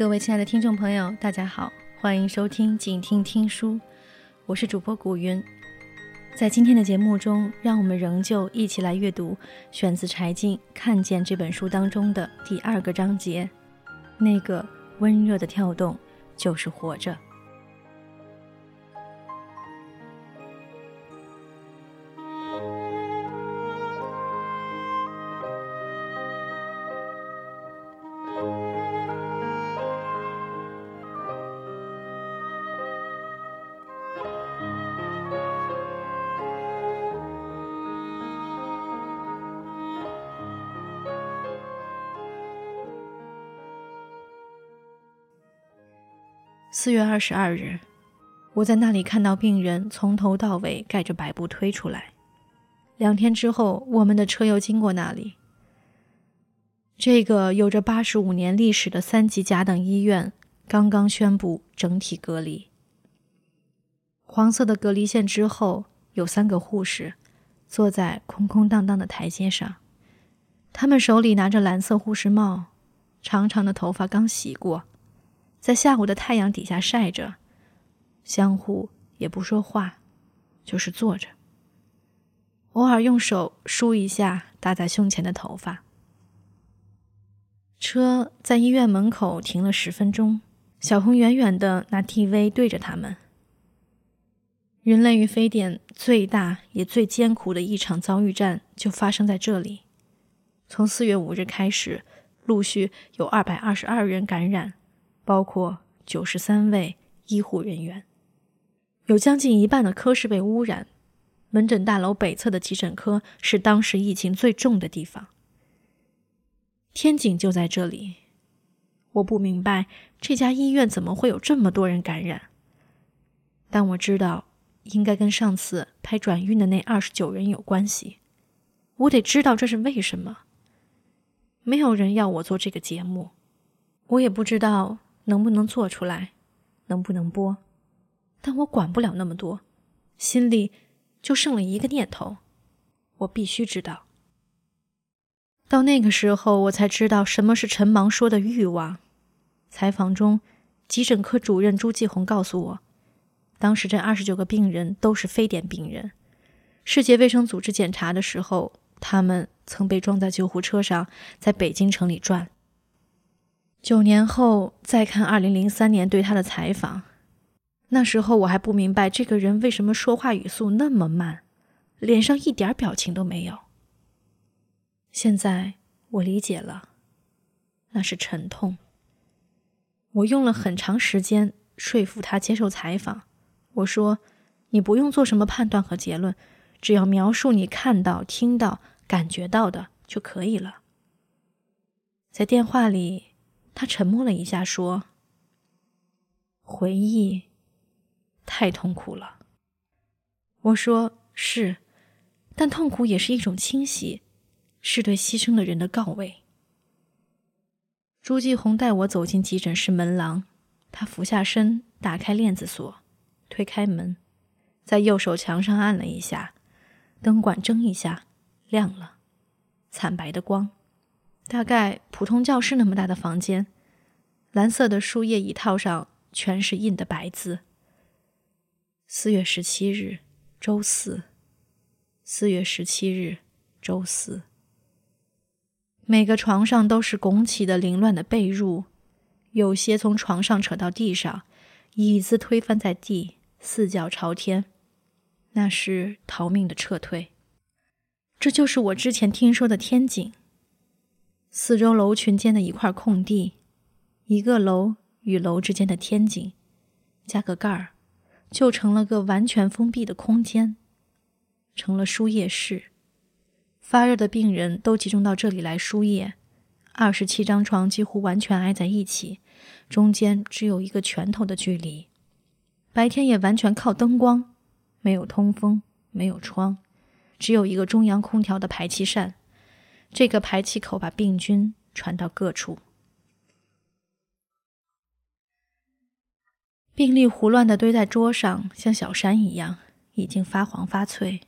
各位亲爱的听众朋友，大家好，欢迎收听静听听书，我是主播古云。在今天的节目中，让我们仍旧一起来阅读选自柴静《看见》这本书当中的第二个章节，那个温热的跳动就是活着。四月二十二日，我在那里看到病人从头到尾盖着白布推出来。两天之后，我们的车又经过那里。这个有着八十五年历史的三级甲等医院刚刚宣布整体隔离。黄色的隔离线之后，有三个护士坐在空空荡荡的台阶上，他们手里拿着蓝色护士帽，长长的头发刚洗过。在下午的太阳底下晒着，相互也不说话，就是坐着，偶尔用手梳一下搭在胸前的头发。车在医院门口停了十分钟，小红远远的拿 TV 对着他们。人类与非典最大也最艰苦的一场遭遇战就发生在这里。从四月五日开始，陆续有二百二十二人感染。包括九十三位医护人员，有将近一半的科室被污染。门诊大楼北侧的急诊科是当时疫情最重的地方。天井就在这里，我不明白这家医院怎么会有这么多人感染，但我知道应该跟上次拍转运的那二十九人有关系。我得知道这是为什么。没有人要我做这个节目，我也不知道。能不能做出来，能不能播？但我管不了那么多，心里就剩了一个念头：我必须知道。到那个时候，我才知道什么是陈芒说的欲望。采访中，急诊科主任朱继红告诉我，当时这二十九个病人都是非典病人。世界卫生组织检查的时候，他们曾被装在救护车上，在北京城里转。九年后再看二零零三年对他的采访，那时候我还不明白这个人为什么说话语速那么慢，脸上一点表情都没有。现在我理解了，那是沉痛。我用了很长时间说服他接受采访。我说：“你不用做什么判断和结论，只要描述你看到、听到、感觉到的就可以了。”在电话里。他沉默了一下，说：“回忆太痛苦了。”我说：“是，但痛苦也是一种清洗，是对牺牲的人的告慰。”朱继红带我走进急诊室门廊，他俯下身，打开链子锁，推开门，在右手墙上按了一下，灯管蒸一下，亮了，惨白的光。大概普通教室那么大的房间，蓝色的树叶椅套上全是印的白字。四月十七日，周四。四月十七日，周四。每个床上都是拱起的凌乱的被褥，有些从床上扯到地上，椅子推翻在地，四脚朝天，那是逃命的撤退。这就是我之前听说的天井。四周楼群间的一块空地，一个楼与楼之间的天井，加个盖儿，就成了个完全封闭的空间，成了输液室。发热的病人都集中到这里来输液，二十七张床几乎完全挨在一起，中间只有一个拳头的距离。白天也完全靠灯光，没有通风，没有窗，只有一个中央空调的排气扇。这个排气口把病菌传到各处，病例胡乱的堆在桌上，像小山一样，已经发黄发脆。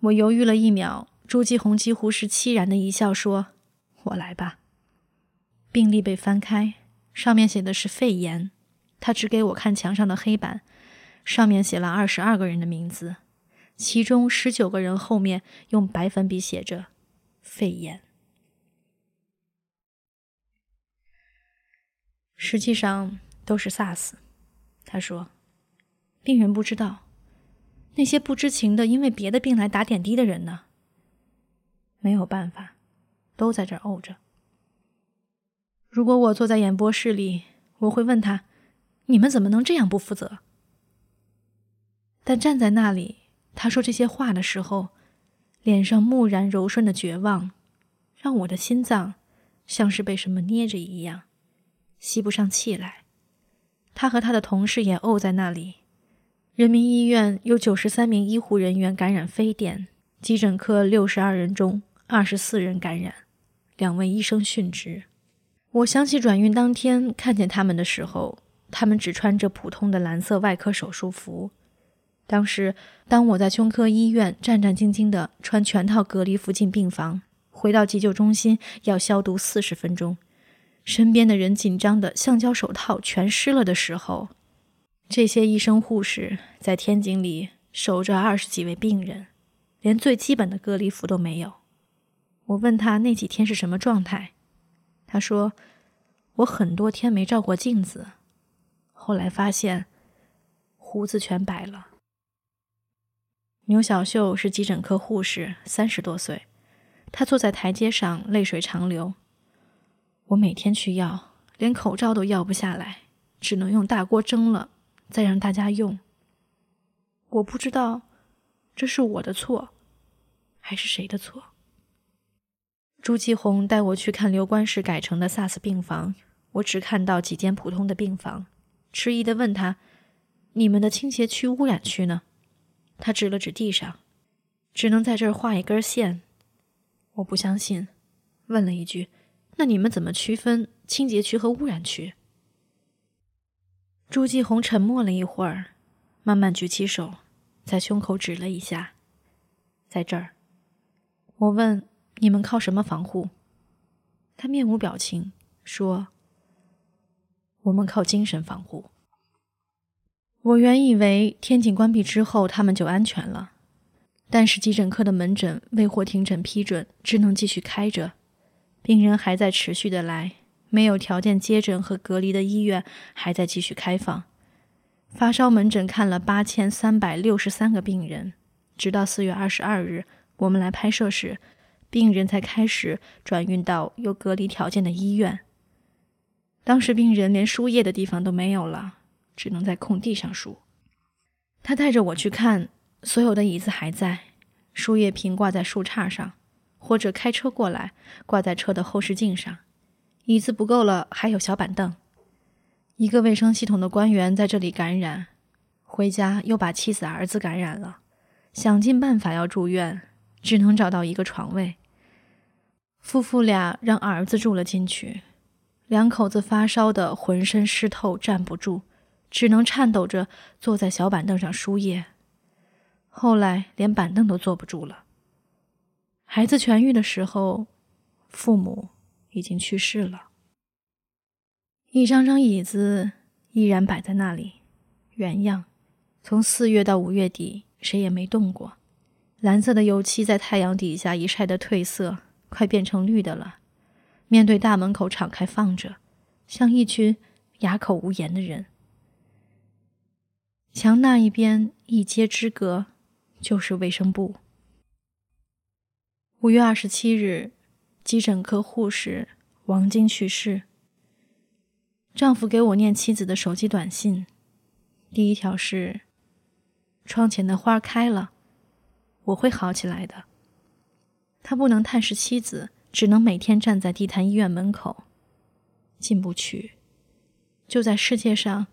我犹豫了一秒，朱继红几乎是凄然的一笑，说：“我来吧。”病例被翻开，上面写的是肺炎。他只给我看墙上的黑板，上面写了二十二个人的名字，其中十九个人后面用白粉笔写着“肺炎”。实际上都是 SARS。他说：“病人不知道，那些不知情的因为别的病来打点滴的人呢？没有办法，都在这儿怄着。如果我坐在演播室里，我会问他。”你们怎么能这样不负责？但站在那里，他说这些话的时候，脸上木然柔顺的绝望，让我的心脏像是被什么捏着一样，吸不上气来。他和他的同事也怄在那里。人民医院有九十三名医护人员感染非典，急诊科六十二人中二十四人感染，两位医生殉职。我想起转运当天看见他们的时候。他们只穿着普通的蓝色外科手术服。当时，当我在胸科医院战战兢兢地穿全套隔离服进病房，回到急救中心要消毒四十分钟，身边的人紧张的橡胶手套全湿了的时候，这些医生护士在天井里守着二十几位病人，连最基本的隔离服都没有。我问他那几天是什么状态，他说：“我很多天没照过镜子。”后来发现，胡子全白了。牛小秀是急诊科护士，三十多岁。她坐在台阶上，泪水长流。我每天去要，连口罩都要不下来，只能用大锅蒸了，再让大家用。我不知道这是我的错，还是谁的错。朱继红带我去看刘关市改成的 SARS 病房，我只看到几间普通的病房。迟疑的问他：“你们的倾斜区、污染区呢？”他指了指地上，只能在这儿画一根线。我不相信，问了一句：“那你们怎么区分清洁区和污染区？”朱继红沉默了一会儿，慢慢举起手，在胸口指了一下：“在这儿。”我问：“你们靠什么防护？”他面无表情说。我们靠精神防护。我原以为天井关闭之后他们就安全了，但是急诊科的门诊未获停诊批准，只能继续开着，病人还在持续的来，没有条件接诊和隔离的医院还在继续开放。发烧门诊看了八千三百六十三个病人，直到四月二十二日我们来拍摄时，病人才开始转运到有隔离条件的医院。当时病人连输液的地方都没有了，只能在空地上数。他带着我去看，所有的椅子还在，输液瓶挂在树杈上，或者开车过来挂在车的后视镜上。椅子不够了，还有小板凳。一个卫生系统的官员在这里感染，回家又把妻子儿子感染了，想尽办法要住院，只能找到一个床位。夫妇俩让儿子住了进去。两口子发烧的浑身湿透，站不住，只能颤抖着坐在小板凳上输液。后来连板凳都坐不住了。孩子痊愈的时候，父母已经去世了。一张张椅子依然摆在那里，原样，从四月到五月底，谁也没动过。蓝色的油漆在太阳底下一晒得褪色，快变成绿的了。面对大门口敞开放着，像一群哑口无言的人。墙那一边一街之隔，就是卫生部。五月二十七日，急诊科护士王晶去世。丈夫给我念妻子的手机短信，第一条是：“窗前的花开了，我会好起来的。”他不能探视妻子。只能每天站在地坛医院门口，进不去，就在世界上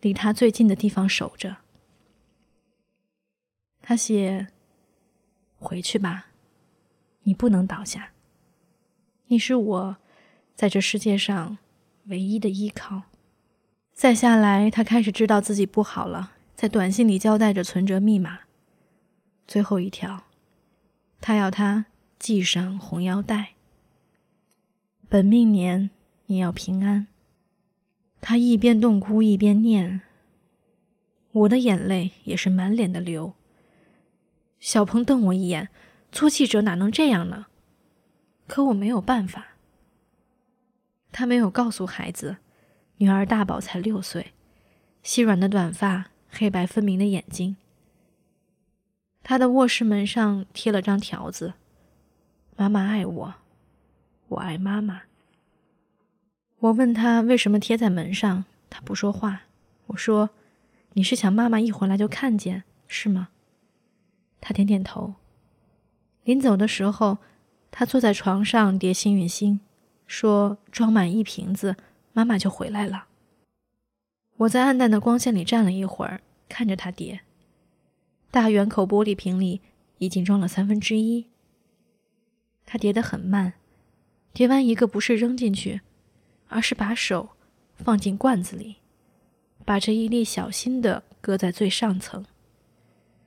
离他最近的地方守着。他写：“回去吧，你不能倒下。你是我在这世界上唯一的依靠。”再下来，他开始知道自己不好了，在短信里交代着存折密码。最后一条，他要他系上红腰带。本命年，你要平安。他一边痛哭一边念，我的眼泪也是满脸的流。小鹏瞪我一眼，做记者哪能这样呢？可我没有办法。他没有告诉孩子，女儿大宝才六岁，细软的短发，黑白分明的眼睛。他的卧室门上贴了张条子：“妈妈爱我，我爱妈妈。”我问他为什么贴在门上，他不说话。我说：“你是想妈妈一回来就看见，是吗？”他点点头。临走的时候，他坐在床上叠幸运星。说：“装满一瓶子，妈妈就回来了。”我在暗淡的光线里站了一会儿，看着他叠。大圆口玻璃瓶里已经装了三分之一。他叠得很慢，叠完一个不是扔进去，而是把手放进罐子里，把这一粒小心的搁在最上层。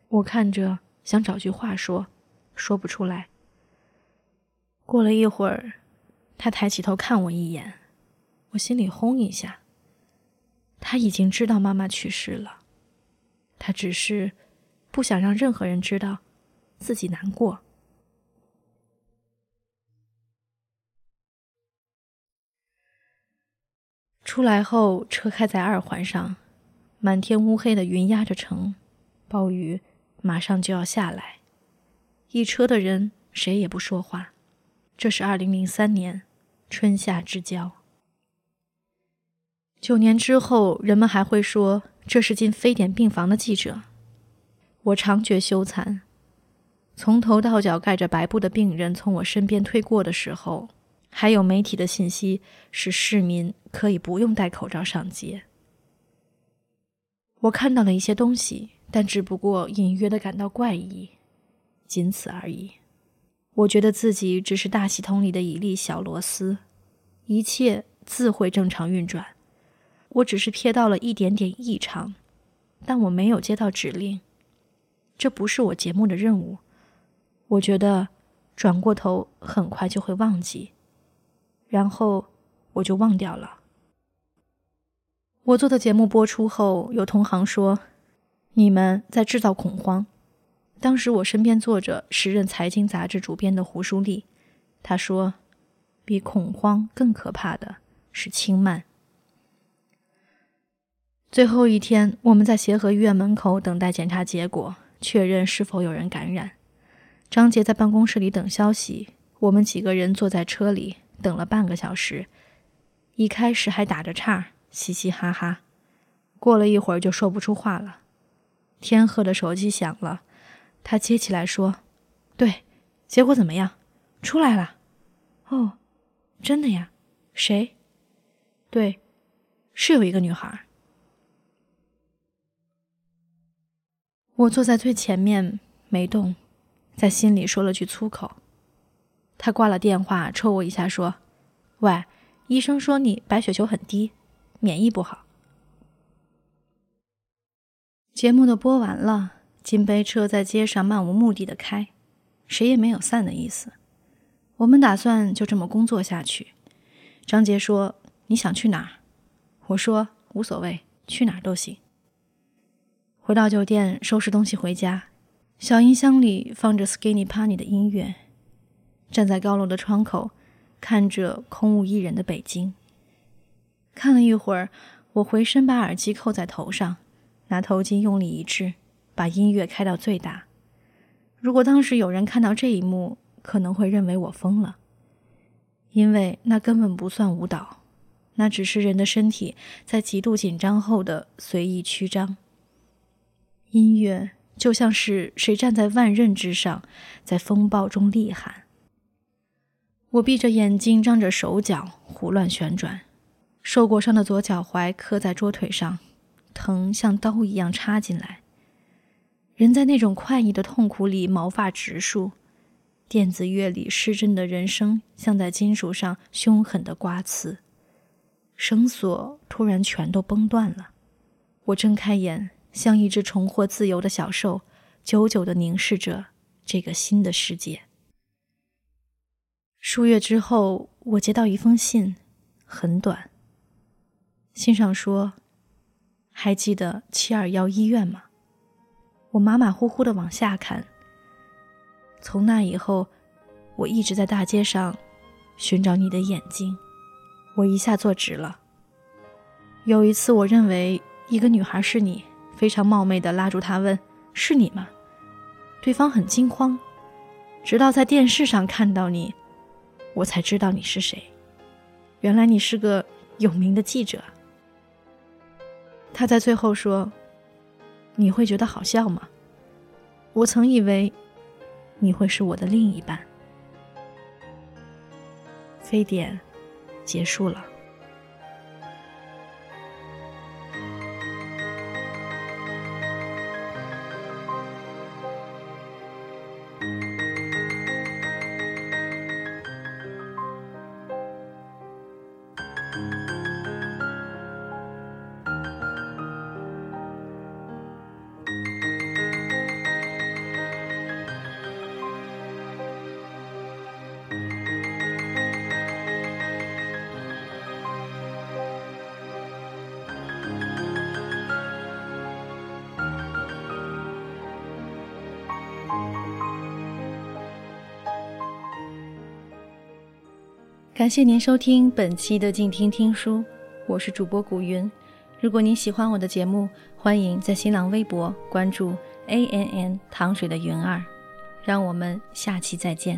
我看着，想找句话说，说不出来。过了一会儿。他抬起头看我一眼，我心里轰一下。他已经知道妈妈去世了，他只是不想让任何人知道，自己难过。出来后，车开在二环上，满天乌黑的云压着城，暴雨马上就要下来。一车的人谁也不说话。这是二零零三年。春夏之交，九年之后，人们还会说这是进非典病房的记者。我常觉羞惭。从头到脚盖着白布的病人从我身边推过的时候，还有媒体的信息使市民可以不用戴口罩上街。我看到了一些东西，但只不过隐约的感到怪异，仅此而已。我觉得自己只是大系统里的一粒小螺丝，一切自会正常运转。我只是瞥到了一点点异常，但我没有接到指令。这不是我节目的任务。我觉得转过头很快就会忘记，然后我就忘掉了。我做的节目播出后，有同行说：“你们在制造恐慌。”当时我身边坐着时任财经杂志主编的胡舒立，他说：“比恐慌更可怕的是轻慢。”最后一天，我们在协和医院门口等待检查结果，确认是否有人感染。张杰在办公室里等消息，我们几个人坐在车里等了半个小时，一开始还打着岔，嘻嘻哈哈，过了一会儿就说不出话了。天鹤的手机响了。他接起来说：“对，结果怎么样？出来了。哦，真的呀？谁？对，是有一个女孩。我坐在最前面没动，在心里说了句粗口。他挂了电话，抽我一下说：‘喂，医生说你白血球很低，免疫不好。’节目都播完了。”金杯车在街上漫无目的的开，谁也没有散的意思。我们打算就这么工作下去。张杰说：“你想去哪儿？”我说：“无所谓，去哪儿都行。”回到酒店，收拾东西回家。小音箱里放着 Skinny Pony 的音乐。站在高楼的窗口，看着空无一人的北京。看了一会儿，我回身把耳机扣在头上，拿头巾用力一掷。把音乐开到最大。如果当时有人看到这一幕，可能会认为我疯了，因为那根本不算舞蹈，那只是人的身体在极度紧张后的随意曲张。音乐就像是谁站在万仞之上，在风暴中厉喊。我闭着眼睛，张着手脚，胡乱旋转，受过伤的左脚踝磕在桌腿上，疼像刀一样插进来。人在那种快意的痛苦里毛发直竖，电子乐里失真的人声像在金属上凶狠的刮刺，绳索突然全都崩断了。我睁开眼，像一只重获自由的小兽，久久地凝视着这个新的世界。数月之后，我接到一封信，很短。信上说：“还记得七二幺医院吗？”我马马虎虎的往下看。从那以后，我一直在大街上寻找你的眼睛。我一下坐直了。有一次，我认为一个女孩是你，非常冒昧的拉住她问：“是你吗？”对方很惊慌。直到在电视上看到你，我才知道你是谁。原来你是个有名的记者。他在最后说：“你会觉得好笑吗？”我曾以为你会是我的另一半。非典结束了。感谢您收听本期的静听听书，我是主播古云。如果您喜欢我的节目，欢迎在新浪微博关注 A N N 糖水的云儿。让我们下期再见。